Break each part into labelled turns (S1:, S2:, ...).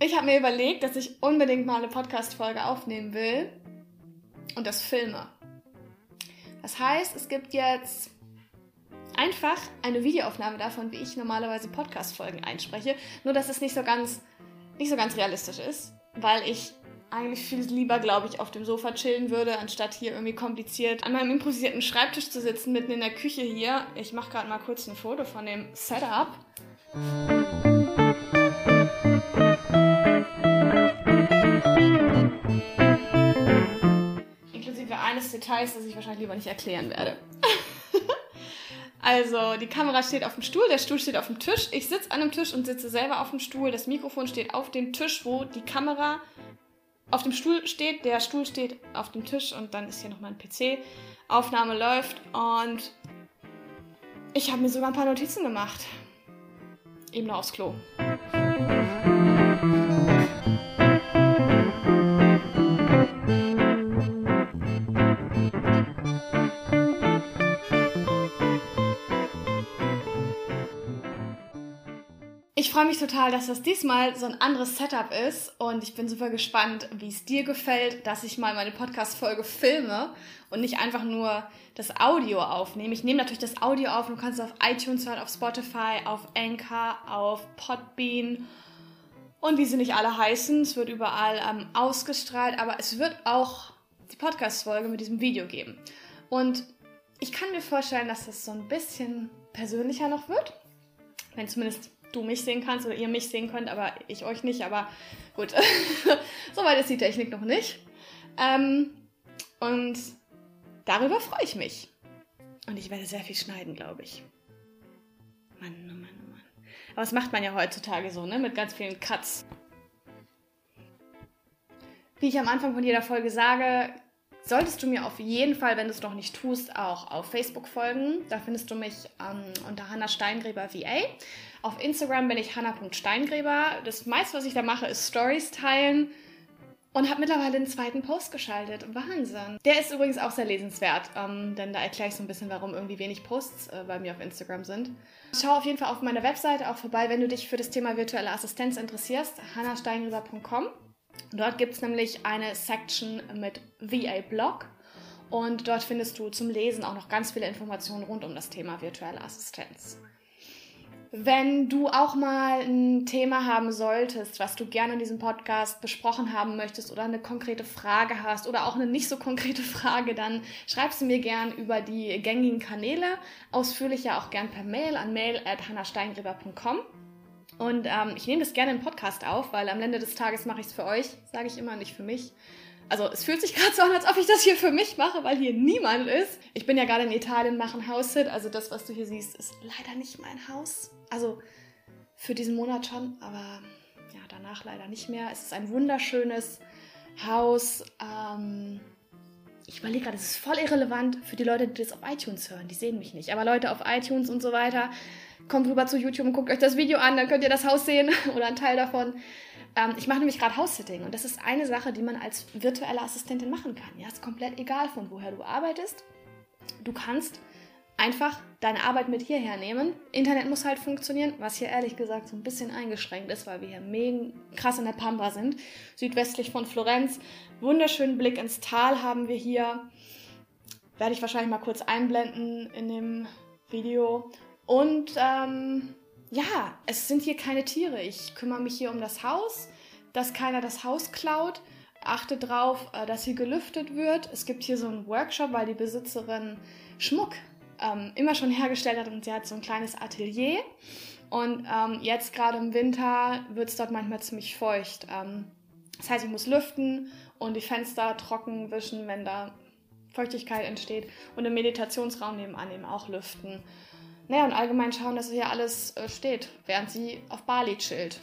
S1: Ich habe mir überlegt, dass ich unbedingt mal eine Podcast-Folge aufnehmen will und das filme. Das heißt, es gibt jetzt einfach eine Videoaufnahme davon, wie ich normalerweise Podcast-Folgen einspreche. Nur, dass es nicht so ganz, nicht so ganz realistisch ist, weil ich eigentlich viel lieber, glaube ich, auf dem Sofa chillen würde, anstatt hier irgendwie kompliziert an meinem improvisierten Schreibtisch zu sitzen, mitten in der Küche hier. Ich mache gerade mal kurz ein Foto von dem Setup. Details, das ich wahrscheinlich lieber nicht erklären werde. Also, die Kamera steht auf dem Stuhl, der Stuhl steht auf dem Tisch. Ich sitze an dem Tisch und sitze selber auf dem Stuhl. Das Mikrofon steht auf dem Tisch, wo die Kamera auf dem Stuhl steht. Der Stuhl steht auf dem Tisch und dann ist hier noch mein PC. Aufnahme läuft und ich habe mir sogar ein paar Notizen gemacht. Eben aufs Klo. Ich freue mich total, dass das diesmal so ein anderes Setup ist und ich bin super gespannt, wie es dir gefällt, dass ich mal meine Podcast-Folge filme und nicht einfach nur das Audio aufnehme. Ich nehme natürlich das Audio auf und du kannst es auf iTunes hören, auf Spotify, auf Anchor, auf Podbean und wie sie nicht alle heißen. Es wird überall ähm, ausgestrahlt, aber es wird auch die Podcast-Folge mit diesem Video geben. Und ich kann mir vorstellen, dass das so ein bisschen persönlicher noch wird, wenn zumindest du mich sehen kannst oder ihr mich sehen könnt, aber ich euch nicht. Aber gut, soweit ist die Technik noch nicht. Ähm, und darüber freue ich mich. Und ich werde sehr viel schneiden, glaube ich. Mann, oh Mann, oh Mann. Aber das macht man ja heutzutage so, ne? Mit ganz vielen Cuts. Wie ich am Anfang von jeder Folge sage, solltest du mir auf jeden Fall, wenn du es noch nicht tust, auch auf Facebook folgen. Da findest du mich ähm, unter Hannah Steingräber VA. Auf Instagram bin ich hanna.steingräber. Das meiste, was ich da mache, ist Stories teilen. Und habe mittlerweile einen zweiten Post geschaltet. Wahnsinn. Der ist übrigens auch sehr lesenswert, ähm, denn da erkläre ich so ein bisschen, warum irgendwie wenig Posts äh, bei mir auf Instagram sind. Schau auf jeden Fall auf meiner Webseite auch vorbei, wenn du dich für das Thema virtuelle Assistenz interessierst, hannasteingräber.com. Dort gibt es nämlich eine Section mit VA Blog und dort findest du zum Lesen auch noch ganz viele Informationen rund um das Thema virtuelle Assistenz. Wenn du auch mal ein Thema haben solltest, was du gerne in diesem Podcast besprochen haben möchtest oder eine konkrete Frage hast oder auch eine nicht so konkrete Frage, dann schreib sie mir gern über die gängigen Kanäle, ausführlicher auch gern per Mail an mail@hannahsteingräber.com. Und ähm, ich nehme das gerne im Podcast auf, weil am Ende des Tages mache ich es für euch, sage ich immer, nicht für mich. Also es fühlt sich gerade so an, als ob ich das hier für mich mache, weil hier niemand ist. Ich bin ja gerade in Italien, mache ein House-Sit. Also das, was du hier siehst, ist leider nicht mein Haus. Also für diesen Monat schon, aber ja, danach leider nicht mehr. Es ist ein wunderschönes Haus. Ähm, ich überlege gerade, es ist voll irrelevant für die Leute, die das auf iTunes hören. Die sehen mich nicht. Aber Leute auf iTunes und so weiter, kommt rüber zu YouTube und guckt euch das Video an, dann könnt ihr das Haus sehen oder einen Teil davon. Ähm, ich mache nämlich gerade House-Sitting und das ist eine Sache, die man als virtuelle Assistentin machen kann. Ja, ist komplett egal, von woher du arbeitest. Du kannst einfach deine Arbeit mit hierher nehmen. Internet muss halt funktionieren, was hier ehrlich gesagt so ein bisschen eingeschränkt ist, weil wir hier mega krass in der Pampa sind, südwestlich von Florenz. Wunderschönen Blick ins Tal haben wir hier. Werde ich wahrscheinlich mal kurz einblenden in dem Video. Und ähm, ja, es sind hier keine Tiere. Ich kümmere mich hier um das Haus, dass keiner das Haus klaut. Achte darauf, äh, dass hier gelüftet wird. Es gibt hier so einen Workshop, weil die Besitzerin Schmuck ähm, immer schon hergestellt hat und sie hat so ein kleines Atelier. Und ähm, jetzt gerade im Winter wird es dort manchmal ziemlich feucht. Ähm, das heißt, ich muss lüften und die Fenster trocken wischen, wenn da Feuchtigkeit entsteht. Und im Meditationsraum nebenan eben auch lüften. Naja, und allgemein schauen, dass hier alles äh, steht, während sie auf Bali chillt.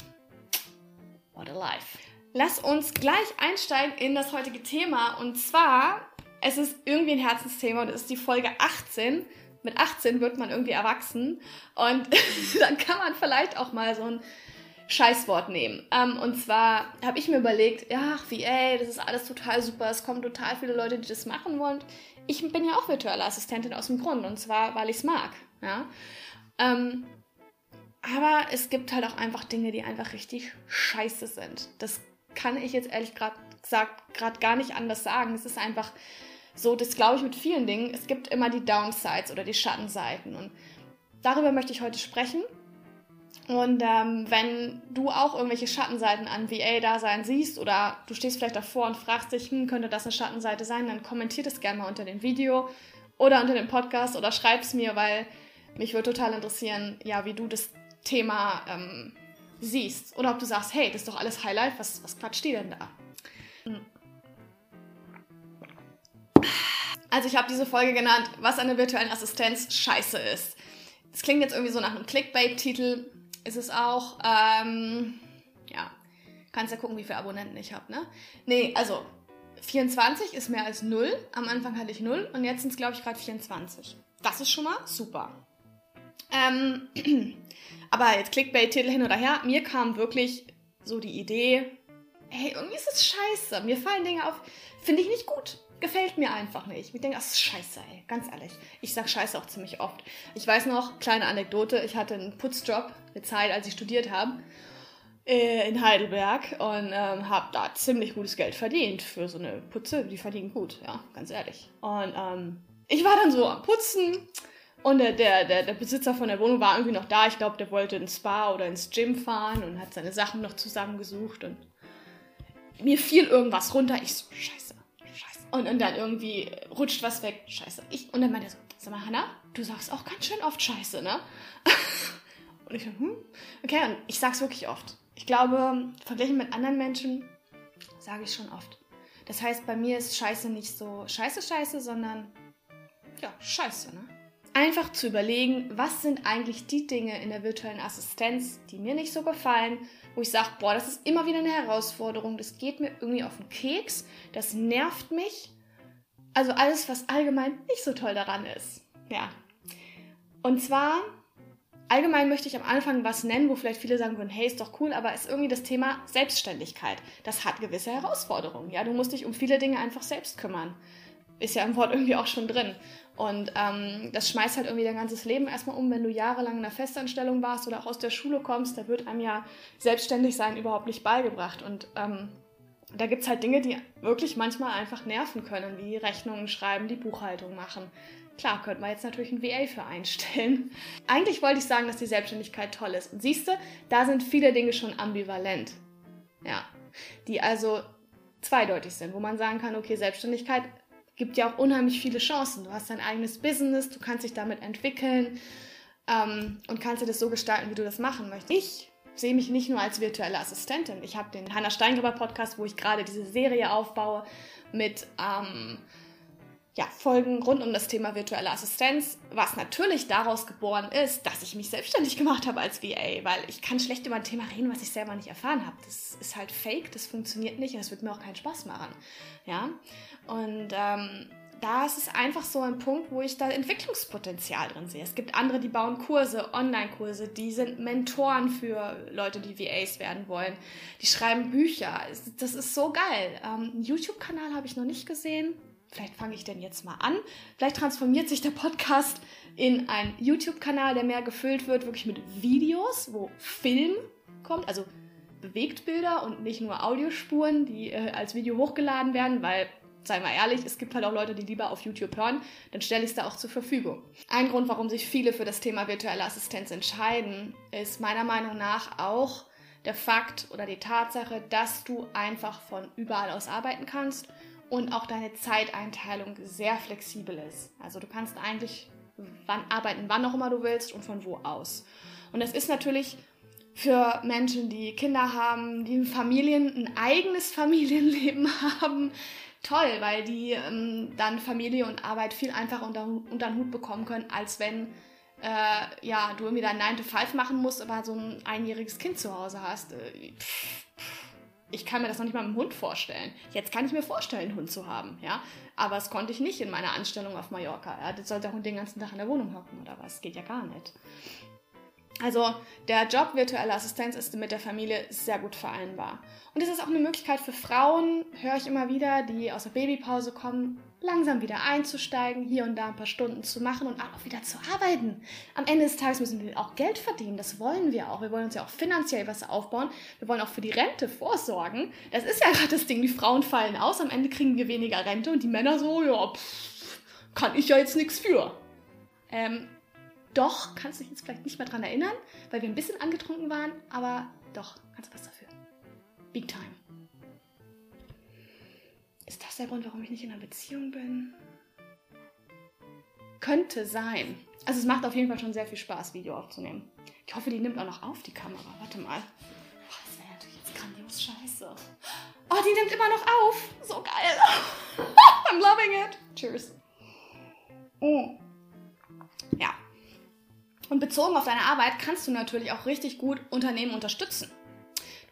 S1: What a life. Lass uns gleich einsteigen in das heutige Thema. Und zwar, es ist irgendwie ein Herzensthema und es ist die Folge 18. Mit 18 wird man irgendwie erwachsen. Und dann kann man vielleicht auch mal so ein Scheißwort nehmen. Ähm, und zwar habe ich mir überlegt, ja, wie, ey, das ist alles total super, es kommen total viele Leute, die das machen wollen. Ich bin ja auch virtuelle Assistentin aus dem Grund und zwar, weil ich es mag. Ja? Ähm, Aber es gibt halt auch einfach Dinge, die einfach richtig scheiße sind. Das kann ich jetzt ehrlich gesagt gerade gar nicht anders sagen. Es ist einfach so, das glaube ich mit vielen Dingen. Es gibt immer die Downsides oder die Schattenseiten. Und darüber möchte ich heute sprechen. Und ähm, wenn du auch irgendwelche Schattenseiten an VA-Dasein siehst oder du stehst vielleicht davor und fragst dich, hm, könnte das eine Schattenseite sein, dann kommentier das gerne mal unter dem Video oder unter dem Podcast oder schreib es mir, weil mich würde total interessieren, ja, wie du das Thema ähm, siehst. Oder ob du sagst, hey, das ist doch alles Highlight, was, was quatscht die denn da? Also ich habe diese Folge genannt, was an der virtuellen Assistenz scheiße ist. Es klingt jetzt irgendwie so nach einem Clickbait-Titel, ist es auch. Ähm, ja, kannst ja gucken, wie viele Abonnenten ich habe, ne? Nee, also 24 ist mehr als 0. Am Anfang hatte ich 0 und jetzt sind es, glaube ich, gerade 24. Das ist schon mal super. Ähm, aber jetzt Clickbait-Titel hin oder her. Mir kam wirklich so die Idee, hey, irgendwie ist es scheiße. Mir fallen Dinge auf, finde ich nicht gut. Gefällt mir einfach nicht. Ich denke, das ist scheiße, ey. Ganz ehrlich. Ich sag scheiße auch ziemlich oft. Ich weiß noch, kleine Anekdote, ich hatte einen Putzjob, eine Zeit, als ich studiert habe, äh, in Heidelberg und ähm, habe da ziemlich gutes Geld verdient für so eine Putze. Die verdienen gut, ja, ganz ehrlich. Und ähm, ich war dann so am Putzen und der, der, der, der Besitzer von der Wohnung war irgendwie noch da. Ich glaube, der wollte ins Spa oder ins Gym fahren und hat seine Sachen noch zusammengesucht. Und mir fiel irgendwas runter. Ich so, scheiße, scheiße. Und, und dann irgendwie rutscht was weg. Scheiße. Ich, und dann meinte er so, sag mal, Hanna, du sagst auch ganz schön oft scheiße, ne? und ich so, hm? Okay, und ich sag's wirklich oft. Ich glaube, verglichen mit anderen Menschen sage ich schon oft. Das heißt, bei mir ist Scheiße nicht so Scheiße, Scheiße, sondern ja, Scheiße, ne? Einfach zu überlegen, was sind eigentlich die Dinge in der virtuellen Assistenz, die mir nicht so gefallen, wo ich sage, boah, das ist immer wieder eine Herausforderung, das geht mir irgendwie auf den Keks, das nervt mich. Also alles, was allgemein nicht so toll daran ist. Ja. Und zwar, allgemein möchte ich am Anfang was nennen, wo vielleicht viele sagen würden, hey, ist doch cool, aber ist irgendwie das Thema Selbstständigkeit. Das hat gewisse Herausforderungen. Ja, du musst dich um viele Dinge einfach selbst kümmern. Ist ja im Wort irgendwie auch schon drin. Und ähm, das schmeißt halt irgendwie dein ganzes Leben erstmal um, wenn du jahrelang in einer Festanstellung warst oder auch aus der Schule kommst, da wird einem ja selbstständig sein überhaupt nicht beigebracht. Und ähm, da gibt es halt Dinge, die wirklich manchmal einfach nerven können, wie Rechnungen schreiben, die Buchhaltung machen. Klar, könnte man jetzt natürlich ein VA für einstellen. Eigentlich wollte ich sagen, dass die Selbstständigkeit toll ist. Und siehst du, da sind viele Dinge schon ambivalent. Ja, die also zweideutig sind, wo man sagen kann, okay, Selbstständigkeit gibt ja auch unheimlich viele Chancen. Du hast dein eigenes Business, du kannst dich damit entwickeln ähm, und kannst dir das so gestalten, wie du das machen möchtest. Ich sehe mich nicht nur als virtuelle Assistentin. Ich habe den Hannah Steingreber Podcast, wo ich gerade diese Serie aufbaue mit ähm, ja, Folgen rund um das Thema virtuelle Assistenz, was natürlich daraus geboren ist, dass ich mich selbstständig gemacht habe als VA, weil ich kann schlecht über ein Thema reden, was ich selber nicht erfahren habe. Das ist halt fake, das funktioniert nicht und das wird mir auch keinen Spaß machen. Ja, und ähm, da ist es einfach so ein Punkt, wo ich da Entwicklungspotenzial drin sehe. Es gibt andere, die bauen Kurse, Online-Kurse, die sind Mentoren für Leute, die VAs werden wollen. Die schreiben Bücher. Das ist so geil. Ähm, einen YouTube-Kanal habe ich noch nicht gesehen vielleicht fange ich denn jetzt mal an. Vielleicht transformiert sich der Podcast in einen YouTube-Kanal, der mehr gefüllt wird, wirklich mit Videos, wo Film kommt, also Bewegtbilder und nicht nur Audiospuren, die äh, als Video hochgeladen werden, weil, sei mal ehrlich, es gibt halt auch Leute, die lieber auf YouTube hören, dann stelle ich es da auch zur Verfügung. Ein Grund, warum sich viele für das Thema virtuelle Assistenz entscheiden, ist meiner Meinung nach auch der Fakt oder die Tatsache, dass du einfach von überall aus arbeiten kannst und auch deine Zeiteinteilung sehr flexibel ist. Also du kannst eigentlich wann arbeiten, wann auch immer du willst und von wo aus. Und das ist natürlich für Menschen, die Kinder haben, die Familien, ein eigenes Familienleben haben, toll, weil die ähm, dann Familie und Arbeit viel einfacher unter, unter den Hut bekommen können, als wenn äh, ja, du irgendwie dein 9 to 5 machen musst, aber so ein einjähriges Kind zu Hause hast. Äh, pff, ich kann mir das noch nicht mal mit dem Hund vorstellen. Jetzt kann ich mir vorstellen, einen Hund zu haben, ja. Aber das konnte ich nicht in meiner Anstellung auf Mallorca. Ja? Das sollte der Hund den ganzen Tag in der Wohnung hocken oder was? Geht ja gar nicht. Also der Job virtuelle Assistenz ist mit der Familie sehr gut vereinbar. Und es ist auch eine Möglichkeit für Frauen, höre ich immer wieder, die aus der Babypause kommen, langsam wieder einzusteigen, hier und da ein paar Stunden zu machen und auch wieder zu arbeiten. Am Ende des Tages müssen wir auch Geld verdienen, das wollen wir auch. Wir wollen uns ja auch finanziell was aufbauen. Wir wollen auch für die Rente vorsorgen. Das ist ja gerade das Ding, die Frauen fallen aus, am Ende kriegen wir weniger Rente und die Männer so, ja, pff, kann ich ja jetzt nichts für. Ähm, doch, kannst du dich jetzt vielleicht nicht mehr dran erinnern, weil wir ein bisschen angetrunken waren, aber doch, kannst du was dafür. Big time. Ist das der Grund, warum ich nicht in einer Beziehung bin? Könnte sein. Also es macht auf jeden Fall schon sehr viel Spaß, Video aufzunehmen. Ich hoffe, die nimmt auch noch auf, die Kamera. Warte mal. Boah, das wäre natürlich jetzt grandios scheiße. Oh, die nimmt immer noch auf. So geil. I'm loving it. Cheers. Oh. Ja. Und bezogen auf deine Arbeit kannst du natürlich auch richtig gut Unternehmen unterstützen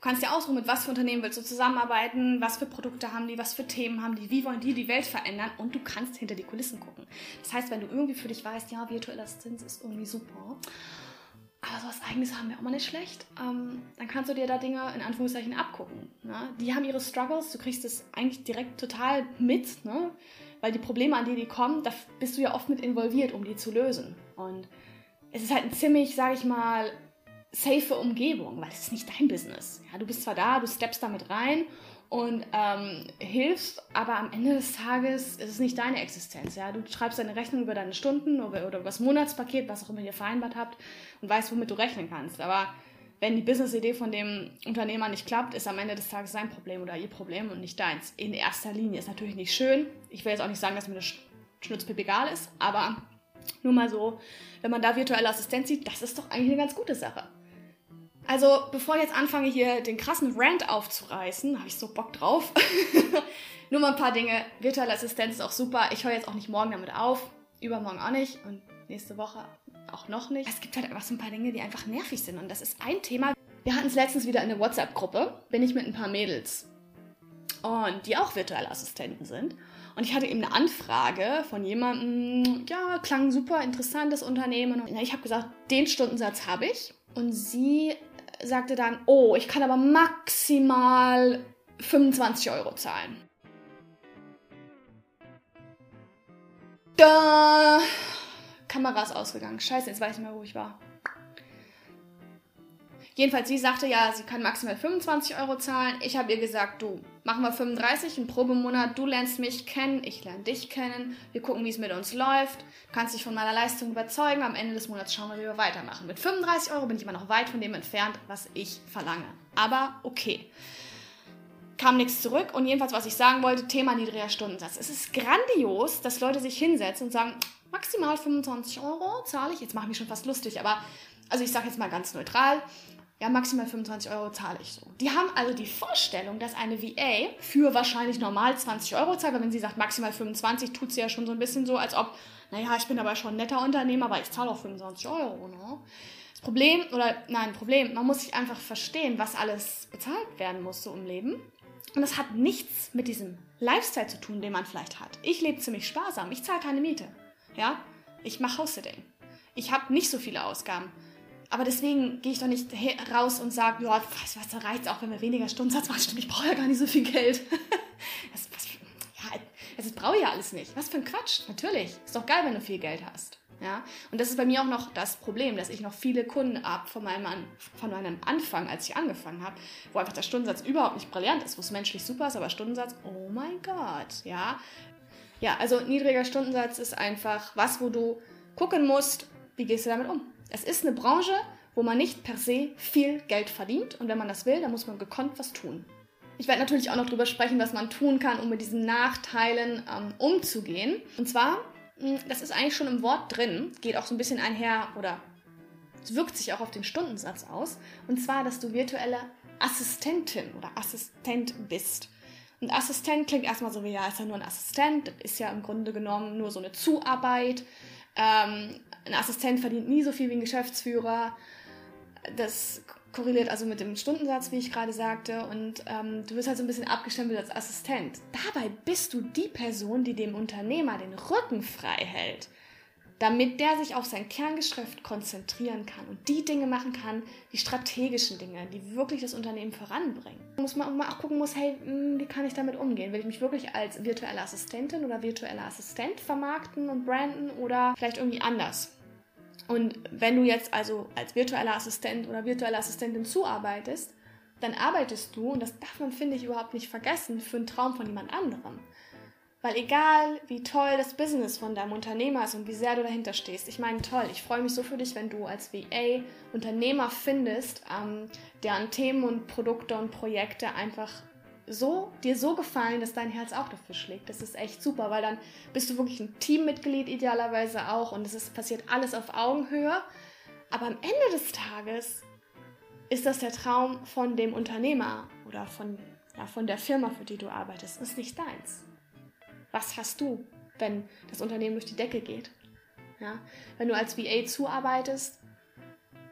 S1: kannst dir ausruhen, mit was für Unternehmen willst du zusammenarbeiten, was für Produkte haben die, was für Themen haben die, wie wollen die die Welt verändern und du kannst hinter die Kulissen gucken. Das heißt, wenn du irgendwie für dich weißt, ja, virtuelle Assistenz ist irgendwie super, aber so was Eigenes haben wir auch mal nicht schlecht, ähm, dann kannst du dir da Dinge in Anführungszeichen abgucken. Ne? Die haben ihre Struggles, du kriegst es eigentlich direkt total mit, ne? weil die Probleme, an die die kommen, da bist du ja oft mit involviert, um die zu lösen. Und es ist halt ein ziemlich, sag ich mal, safe Umgebung, weil es ist nicht dein Business. Ja, du bist zwar da, du steppst damit rein und ähm, hilfst, aber am Ende des Tages ist es nicht deine Existenz. Ja? Du schreibst deine Rechnung über deine Stunden oder, oder über das Monatspaket, was auch immer ihr vereinbart habt und weißt, womit du rechnen kannst. Aber wenn die Business-Idee von dem Unternehmer nicht klappt, ist am Ende des Tages sein Problem oder ihr Problem und nicht deins. In erster Linie ist natürlich nicht schön. Ich will jetzt auch nicht sagen, dass mir das Schnutzpip egal ist, aber nur mal so, wenn man da virtuelle Assistenz sieht, das ist doch eigentlich eine ganz gute Sache. Also, bevor ich jetzt anfange, hier den krassen Rant aufzureißen, habe ich so Bock drauf. Nur mal ein paar Dinge. Virtuelle Assistenz ist auch super. Ich höre jetzt auch nicht morgen damit auf, übermorgen auch nicht und nächste Woche auch noch nicht. Es gibt halt einfach so ein paar Dinge, die einfach nervig sind. Und das ist ein Thema. Wir hatten es letztens wieder in der WhatsApp-Gruppe. Bin ich mit ein paar Mädels. Und die auch virtuelle Assistenten sind. Und ich hatte eben eine Anfrage von jemandem, ja, klang super interessantes Unternehmen. Und ich habe gesagt, den Stundensatz habe ich. Und sie sagte dann, oh, ich kann aber maximal 25 Euro zahlen. Da Kamera ist ausgegangen. Scheiße, jetzt weiß ich nicht mehr, wo ich war. Jedenfalls, sie sagte ja, sie kann maximal 25 Euro zahlen. Ich habe ihr gesagt, du, machen wir 35, einen Probemonat, du lernst mich kennen, ich lerne dich kennen, wir gucken, wie es mit uns läuft, du kannst dich von meiner Leistung überzeugen, am Ende des Monats schauen wir, wie wir weitermachen. Mit 35 Euro bin ich immer noch weit von dem entfernt, was ich verlange. Aber okay. Kam nichts zurück und jedenfalls, was ich sagen wollte, Thema niedriger Stundensatz. Es ist grandios, dass Leute sich hinsetzen und sagen, maximal 25 Euro zahle ich. Jetzt mache ich mich schon fast lustig, aber also ich sage jetzt mal ganz neutral ja, maximal 25 Euro zahle ich so. Die haben also die Vorstellung, dass eine VA für wahrscheinlich normal 20 Euro zahlt, weil wenn sie sagt maximal 25, tut sie ja schon so ein bisschen so, als ob, naja, ich bin aber schon ein netter Unternehmer, aber ich zahle auch 25 Euro. Ne? Das Problem, oder nein, Problem, man muss sich einfach verstehen, was alles bezahlt werden muss so im Leben. Und das hat nichts mit diesem Lifestyle zu tun, den man vielleicht hat. Ich lebe ziemlich sparsam, ich zahle keine Miete. Ja, ich mache House-Sitting. Ich habe nicht so viele Ausgaben. Aber deswegen gehe ich doch nicht raus und sage, ja, was, was da reicht auch, wenn wir weniger Stundensatz machen. Stimmt, ich brauche ja gar nicht so viel Geld. das, was, ja, das brauche ich ja alles nicht. Was für ein Quatsch. Natürlich. Ist doch geil, wenn du viel Geld hast. Ja? Und das ist bei mir auch noch das Problem, dass ich noch viele Kunden habe von meinem, An von meinem Anfang, als ich angefangen habe, wo einfach der Stundensatz überhaupt nicht brillant ist, wo es menschlich super ist, aber Stundensatz, oh mein Gott, ja. Ja, also niedriger Stundensatz ist einfach was, wo du gucken musst, wie gehst du damit um. Es ist eine Branche, wo man nicht per se viel Geld verdient und wenn man das will, dann muss man gekonnt was tun. Ich werde natürlich auch noch darüber sprechen, was man tun kann, um mit diesen Nachteilen ähm, umzugehen. Und zwar, hm, das ist eigentlich schon im Wort drin, geht auch so ein bisschen einher oder wirkt sich auch auf den Stundensatz aus. Und zwar, dass du virtuelle Assistentin oder Assistent bist. Und Assistent klingt erstmal so wie, ja, ist ja nur ein Assistent, ist ja im Grunde genommen nur so eine Zuarbeit. Ähm, ein Assistent verdient nie so viel wie ein Geschäftsführer. Das korreliert also mit dem Stundensatz, wie ich gerade sagte. Und ähm, du wirst halt so ein bisschen abgestempelt als Assistent. Dabei bist du die Person, die dem Unternehmer den Rücken frei hält. Damit der sich auf sein Kerngeschäft konzentrieren kann und die Dinge machen kann, die strategischen Dinge, die wirklich das Unternehmen voranbringen. Muss man auch gucken muss, hey, hm, wie kann ich damit umgehen? Will ich mich wirklich als virtuelle Assistentin oder virtueller Assistent vermarkten und branden oder vielleicht irgendwie anders? Und wenn du jetzt also als virtueller Assistent oder virtuelle Assistentin zuarbeitest, dann arbeitest du, und das darf man, finde ich, überhaupt nicht vergessen, für einen Traum von jemand anderem. Weil egal, wie toll das Business von deinem Unternehmer ist und wie sehr du dahinter stehst, ich meine, toll, ich freue mich so für dich, wenn du als VA Unternehmer findest, ähm, deren Themen und Produkte und Projekte einfach so, dir so gefallen, dass dein Herz auch dafür schlägt. Das ist echt super, weil dann bist du wirklich ein Teammitglied idealerweise auch und es ist, passiert alles auf Augenhöhe. Aber am Ende des Tages ist das der Traum von dem Unternehmer oder von, ja, von der Firma, für die du arbeitest. Das ist nicht deins. Was hast du, wenn das Unternehmen durch die Decke geht? Ja? Wenn du als VA zuarbeitest,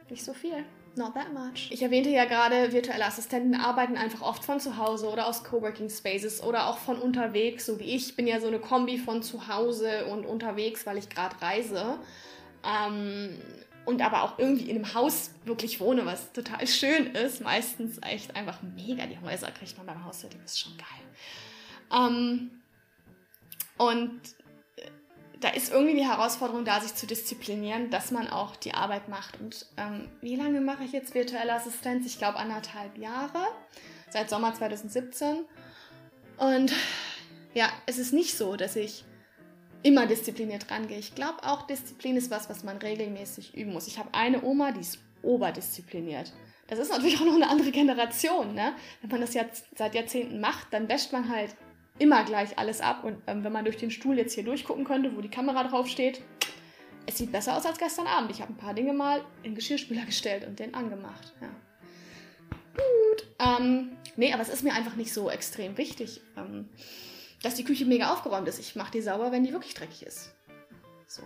S1: nicht so viel. Not that much. Ich erwähnte ja gerade, virtuelle Assistenten arbeiten einfach oft von zu Hause oder aus Coworking Spaces oder auch von unterwegs, so wie ich. bin ja so eine Kombi von zu Hause und unterwegs, weil ich gerade reise. Ähm, und aber auch irgendwie in einem Haus wirklich wohne, was total schön ist. Meistens echt einfach mega. Die Häuser kriegt man beim Hauswirting, ist schon geil. Ähm, und äh, da ist irgendwie die Herausforderung da, sich zu disziplinieren, dass man auch die Arbeit macht. Und ähm, wie lange mache ich jetzt virtuelle Assistenz? Ich glaube anderthalb Jahre, seit Sommer 2017. Und ja, es ist nicht so, dass ich immer diszipliniert rangehe. Ich glaube auch, Disziplin ist was, was man regelmäßig üben muss. Ich habe eine Oma, die ist oberdiszipliniert. Das ist natürlich auch noch eine andere Generation. Ne? Wenn man das jetzt seit Jahrzehnten macht, dann wäscht man halt immer gleich alles ab. Und ähm, wenn man durch den Stuhl jetzt hier durchgucken könnte, wo die Kamera drauf steht, es sieht besser aus als gestern Abend. Ich habe ein paar Dinge mal in den Geschirrspüler gestellt und den angemacht. Ja. Gut. Ähm, nee, aber es ist mir einfach nicht so extrem wichtig, ähm, dass die Küche mega aufgeräumt ist. Ich mache die sauber, wenn die wirklich dreckig ist. So.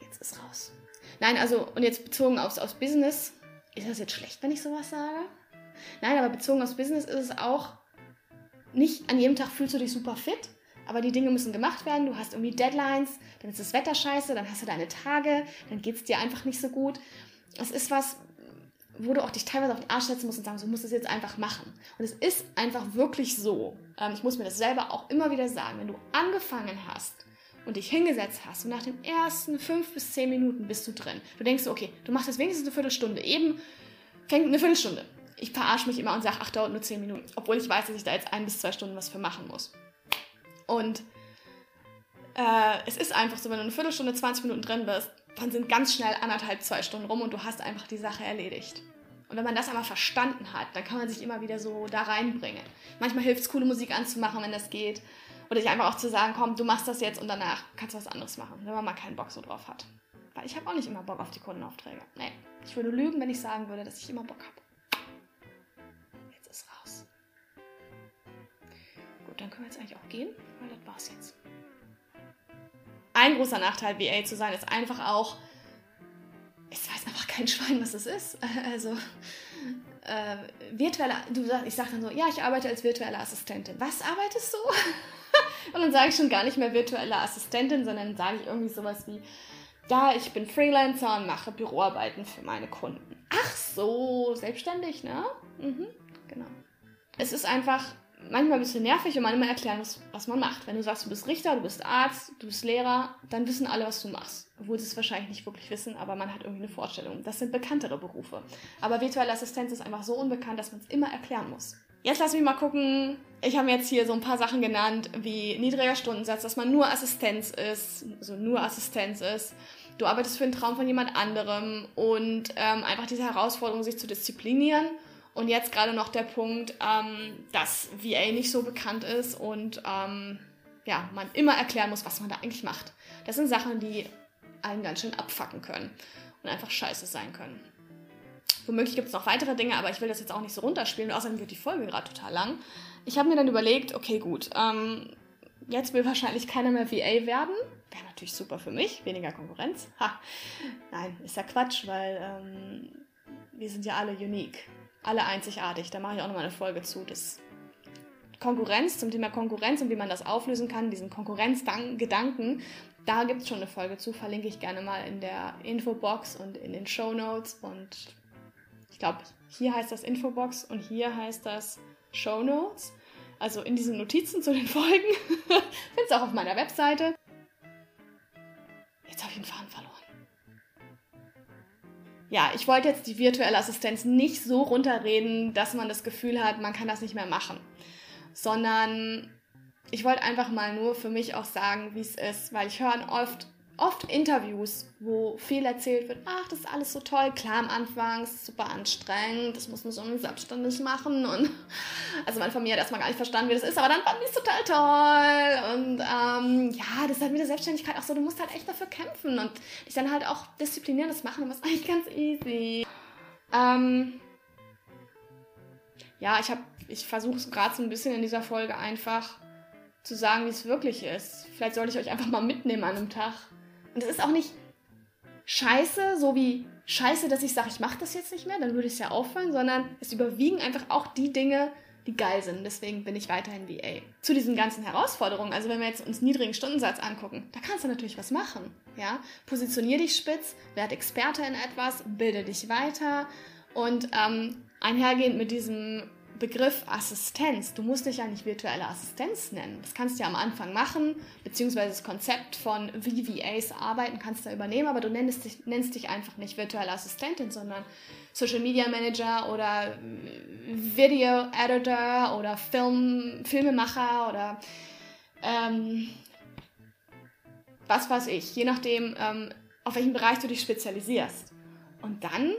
S1: Jetzt ist raus. Nein, also, und jetzt bezogen aufs, aufs Business. Ist das jetzt schlecht, wenn ich sowas sage? Nein, aber bezogen aufs Business ist es auch, nicht an jedem Tag fühlst du dich super fit, aber die Dinge müssen gemacht werden. Du hast irgendwie Deadlines, dann ist das Wetter scheiße, dann hast du deine Tage, dann geht es dir einfach nicht so gut. Es ist was, wo du auch dich teilweise auf den Arsch setzen musst und sagen, du musst es jetzt einfach machen. Und es ist einfach wirklich so. Ähm, ich muss mir das selber auch immer wieder sagen, wenn du angefangen hast und dich hingesetzt hast und nach den ersten fünf bis zehn Minuten bist du drin. Du denkst, okay, du machst das wenigstens eine Viertelstunde. Eben fängt eine Viertelstunde ich verarsche mich immer und sage, ach, dauert nur 10 Minuten. Obwohl ich weiß, dass ich da jetzt ein bis zwei Stunden was für machen muss. Und äh, es ist einfach so, wenn du eine Viertelstunde, 20 Minuten drin bist, dann sind ganz schnell anderthalb, zwei Stunden rum und du hast einfach die Sache erledigt. Und wenn man das aber verstanden hat, dann kann man sich immer wieder so da reinbringen. Manchmal hilft es, coole Musik anzumachen, wenn das geht. Oder sich einfach auch zu sagen, komm, du machst das jetzt und danach kannst du was anderes machen, wenn man mal keinen Bock so drauf hat. Weil ich habe auch nicht immer Bock auf die Kundenaufträge. Nee, ich würde lügen, wenn ich sagen würde, dass ich immer Bock habe. Dann können wir jetzt eigentlich auch gehen, weil das war's jetzt. Ein großer Nachteil, VA zu sein, ist einfach auch, es weiß einfach kein Schwein, was es ist. Also, äh, virtuelle, du sagst, ich sage dann so, ja, ich arbeite als virtuelle Assistentin. Was arbeitest du? und dann sage ich schon gar nicht mehr virtuelle Assistentin, sondern sage ich irgendwie sowas wie, ja, ich bin Freelancer und mache Büroarbeiten für meine Kunden. Ach so, selbstständig, ne? Mhm, genau. Es ist einfach manchmal ein bisschen nervig und manchmal erklären, was, was man macht. Wenn du sagst, du bist Richter, du bist Arzt, du bist Lehrer, dann wissen alle, was du machst. Obwohl sie es wahrscheinlich nicht wirklich wissen, aber man hat irgendwie eine Vorstellung. Das sind bekanntere Berufe. Aber virtuelle Assistenz ist einfach so unbekannt, dass man es immer erklären muss. Jetzt lass mich mal gucken. Ich habe jetzt hier so ein paar Sachen genannt, wie niedriger Stundensatz, dass man nur Assistenz ist, also nur Assistenz ist. Du arbeitest für einen Traum von jemand anderem und ähm, einfach diese Herausforderung, sich zu disziplinieren und jetzt gerade noch der Punkt, ähm, dass VA nicht so bekannt ist und ähm, ja, man immer erklären muss, was man da eigentlich macht. Das sind Sachen, die einen ganz schön abfacken können und einfach scheiße sein können. Womöglich gibt es noch weitere Dinge, aber ich will das jetzt auch nicht so runterspielen. Außerdem wird die Folge gerade total lang. Ich habe mir dann überlegt, okay, gut, ähm, jetzt will wahrscheinlich keiner mehr VA werden. Wäre natürlich super für mich, weniger Konkurrenz. Ha. Nein, ist ja Quatsch, weil ähm, wir sind ja alle unique alle einzigartig. Da mache ich auch nochmal eine Folge zu. Das Konkurrenz, zum Thema Konkurrenz und wie man das auflösen kann, diesen Konkurrenzgedanken, Da gibt es schon eine Folge zu, verlinke ich gerne mal in der Infobox und in den Show Notes. Und ich glaube, hier heißt das Infobox und hier heißt das Show Notes. Also in diesen Notizen zu den Folgen. Findest auch auf meiner Webseite. Jetzt habe ich den Faden verloren. Ja, ich wollte jetzt die virtuelle Assistenz nicht so runterreden, dass man das Gefühl hat, man kann das nicht mehr machen. Sondern ich wollte einfach mal nur für mich auch sagen, wie es ist, weil ich höre oft, oft Interviews, wo viel erzählt wird, ach, das ist alles so toll, klar am Anfang, ist super anstrengend, das muss man so selbstständig machen und also meine Familie hat erstmal gar nicht verstanden, wie das ist, aber dann fand ich es total toll und ähm, ja, das ist halt mit der Selbstständigkeit auch so, du musst halt echt dafür kämpfen und dich dann halt auch diszipliniertes machen und das ist eigentlich ganz easy. Ähm, ja, ich habe, ich versuche es gerade so ein bisschen in dieser Folge einfach zu sagen, wie es wirklich ist. Vielleicht sollte ich euch einfach mal mitnehmen an einem Tag. Und es ist auch nicht scheiße, so wie scheiße, dass ich sage, ich mache das jetzt nicht mehr, dann würde ich es ja auffallen, sondern es überwiegen einfach auch die Dinge, die geil sind. Deswegen bin ich weiterhin VA. Zu diesen ganzen Herausforderungen, also wenn wir jetzt uns niedrigen Stundensatz angucken, da kannst du natürlich was machen. Ja? Positionier dich spitz, werd Experte in etwas, bilde dich weiter und ähm, einhergehend mit diesem Begriff Assistenz. Du musst dich ja nicht virtuelle Assistenz nennen. Das kannst du ja am Anfang machen, beziehungsweise das Konzept von wie VAs arbeiten kannst du übernehmen, aber du nennst dich, nennst dich einfach nicht virtuelle Assistentin, sondern Social Media Manager oder Video Editor oder Film, Filmemacher oder ähm, was weiß ich, je nachdem, ähm, auf welchen Bereich du dich spezialisierst. Und dann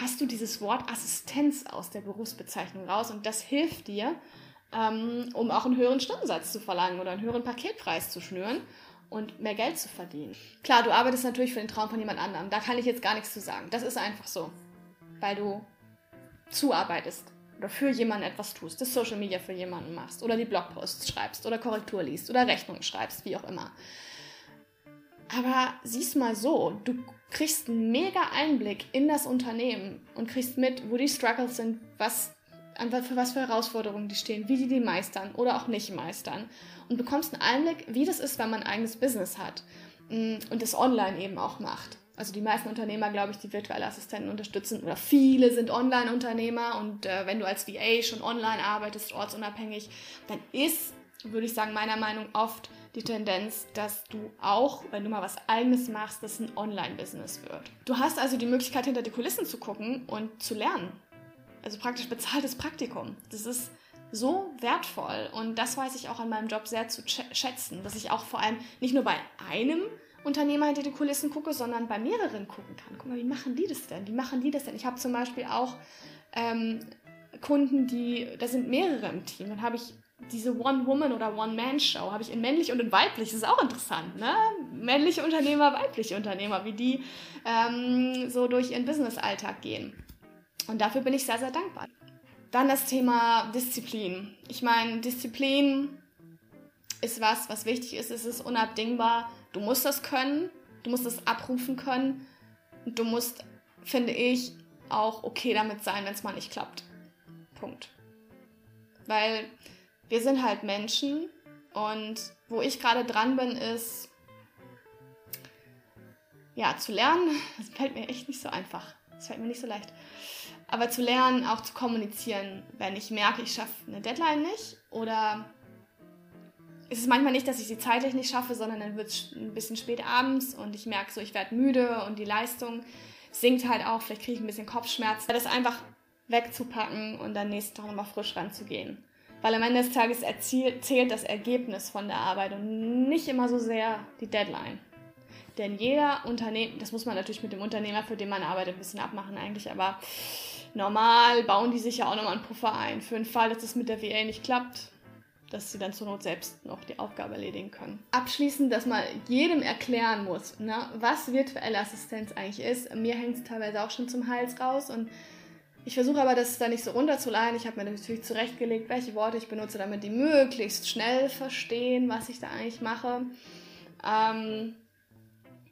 S1: hast du dieses Wort Assistenz aus der Berufsbezeichnung raus und das hilft dir, ähm, um auch einen höheren Stundensatz zu verlangen oder einen höheren Paketpreis zu schnüren und mehr Geld zu verdienen. Klar, du arbeitest natürlich für den Traum von jemand anderem. Da kann ich jetzt gar nichts zu sagen. Das ist einfach so, weil du zuarbeitest oder für jemanden etwas tust, das Social Media für jemanden machst oder die Blogposts schreibst oder Korrektur liest oder Rechnungen schreibst, wie auch immer. Aber siehst mal so, du kriegst einen mega Einblick in das Unternehmen und kriegst mit, wo die Struggles sind, was, für was für Herausforderungen die stehen, wie die die meistern oder auch nicht meistern. Und bekommst einen Einblick, wie das ist, wenn man ein eigenes Business hat mm, und das online eben auch macht. Also die meisten Unternehmer, glaube ich, die virtuelle Assistenten unterstützen oder viele sind Online-Unternehmer und äh, wenn du als VA schon online arbeitest, ortsunabhängig, dann ist, würde ich sagen, meiner Meinung nach oft die Tendenz, dass du auch, wenn du mal was eigenes machst, das ein Online-Business wird. Du hast also die Möglichkeit, hinter die Kulissen zu gucken und zu lernen. Also praktisch bezahltes Praktikum. Das ist so wertvoll und das weiß ich auch an meinem Job sehr zu schätzen, dass ich auch vor allem nicht nur bei einem Unternehmer hinter die Kulissen gucke, sondern bei mehreren gucken kann. Guck mal, wie machen die das denn? Wie machen die das denn? Ich habe zum Beispiel auch ähm, Kunden, die, da sind mehrere im Team. Dann habe ich diese One-Woman- oder One-Man-Show habe ich in männlich und in weiblich. Das ist auch interessant, ne? Männliche Unternehmer, weibliche Unternehmer, wie die ähm, so durch ihren Business-Alltag gehen. Und dafür bin ich sehr, sehr dankbar. Dann das Thema Disziplin. Ich meine, Disziplin ist was, was wichtig ist. Es ist unabdingbar. Du musst das können, du musst das abrufen können. Und du musst, finde ich, auch okay damit sein, wenn es mal nicht klappt. Punkt. Weil wir sind halt Menschen und wo ich gerade dran bin, ist, ja, zu lernen, das fällt mir echt nicht so einfach. Das fällt mir nicht so leicht. Aber zu lernen, auch zu kommunizieren, wenn ich merke, ich schaffe eine Deadline nicht oder es ist manchmal nicht, dass ich sie zeitlich nicht schaffe, sondern dann wird es ein bisschen spät abends und ich merke so, ich werde müde und die Leistung sinkt halt auch, vielleicht kriege ich ein bisschen Kopfschmerzen. Das einfach wegzupacken und dann nächsten Tag nochmal frisch ranzugehen. Weil am Ende des Tages zählt das Ergebnis von der Arbeit und nicht immer so sehr die Deadline. Denn jeder Unternehmer, das muss man natürlich mit dem Unternehmer, für den man arbeitet, ein bisschen abmachen eigentlich, aber normal bauen die sich ja auch nochmal einen Puffer ein. Für den Fall, dass es mit der VA nicht klappt, dass sie dann zur Not selbst noch die Aufgabe erledigen können. Abschließend, dass man jedem erklären muss, ne, was virtuelle Assistenz eigentlich ist. Mir hängt es teilweise auch schon zum Hals raus und ich versuche aber, das da nicht so runterzuleihen. Ich habe mir natürlich zurechtgelegt, welche Worte ich benutze, damit die möglichst schnell verstehen, was ich da eigentlich mache. Ähm,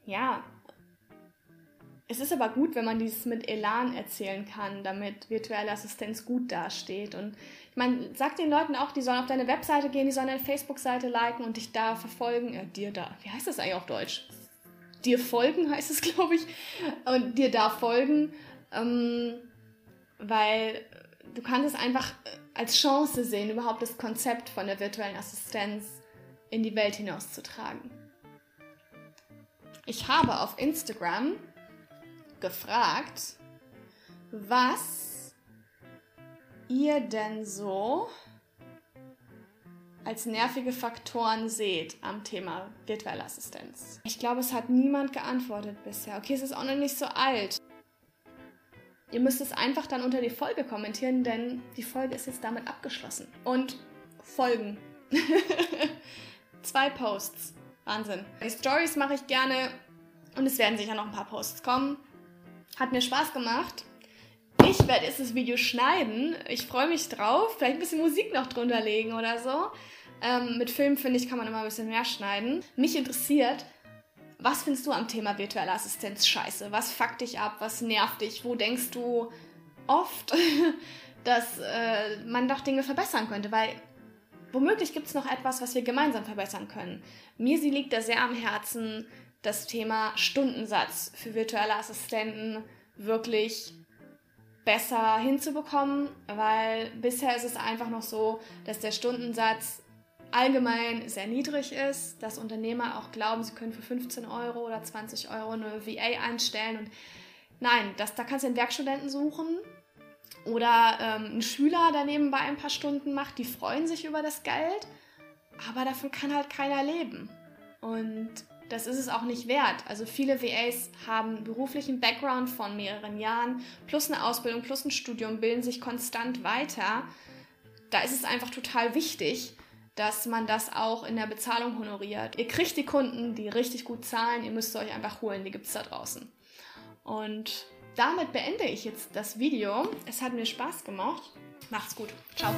S1: ja, es ist aber gut, wenn man dieses mit Elan erzählen kann, damit virtuelle Assistenz gut dasteht. Und ich meine, sag den Leuten auch, die sollen auf deine Webseite gehen, die sollen deine Facebook-Seite liken und dich da verfolgen. Äh, dir da, wie heißt das eigentlich auf Deutsch? Dir folgen heißt es, glaube ich. Und dir da folgen, ähm, weil du kannst es einfach als Chance sehen, überhaupt das Konzept von der virtuellen Assistenz in die Welt hinauszutragen. Ich habe auf Instagram gefragt, was ihr denn so als nervige Faktoren seht am Thema virtuelle Assistenz. Ich glaube, es hat niemand geantwortet bisher. Okay, es ist auch noch nicht so alt. Ihr müsst es einfach dann unter die Folge kommentieren, denn die Folge ist jetzt damit abgeschlossen. Und folgen. Zwei Posts. Wahnsinn. Die Stories mache ich gerne und es werden sicher noch ein paar Posts kommen. Hat mir Spaß gemacht. Ich werde jetzt das Video schneiden. Ich freue mich drauf. Vielleicht ein bisschen Musik noch drunter legen oder so. Ähm, mit Film, finde ich, kann man immer ein bisschen mehr schneiden. Mich interessiert, was findest du am Thema virtuelle Assistenz scheiße? Was fuckt dich ab? Was nervt dich? Wo denkst du oft, dass äh, man doch Dinge verbessern könnte? Weil womöglich gibt es noch etwas, was wir gemeinsam verbessern können. Mir sie liegt da sehr am Herzen, das Thema Stundensatz für virtuelle Assistenten wirklich besser hinzubekommen, weil bisher ist es einfach noch so, dass der Stundensatz allgemein sehr niedrig ist, dass Unternehmer auch glauben, sie können für 15 Euro oder 20 Euro eine VA einstellen. Und nein, das, da kannst du einen Werkstudenten suchen oder ähm, einen Schüler, der nebenbei ein paar Stunden macht. Die freuen sich über das Geld, aber davon kann halt keiner leben. Und das ist es auch nicht wert. Also viele VAs haben beruflichen Background von mehreren Jahren, plus eine Ausbildung, plus ein Studium, bilden sich konstant weiter. Da ist es einfach total wichtig, dass man das auch in der Bezahlung honoriert. Ihr kriegt die Kunden, die richtig gut zahlen, ihr müsst euch einfach holen, die gibt es da draußen. Und damit beende ich jetzt das Video. Es hat mir Spaß gemacht. Macht's gut. Ciao.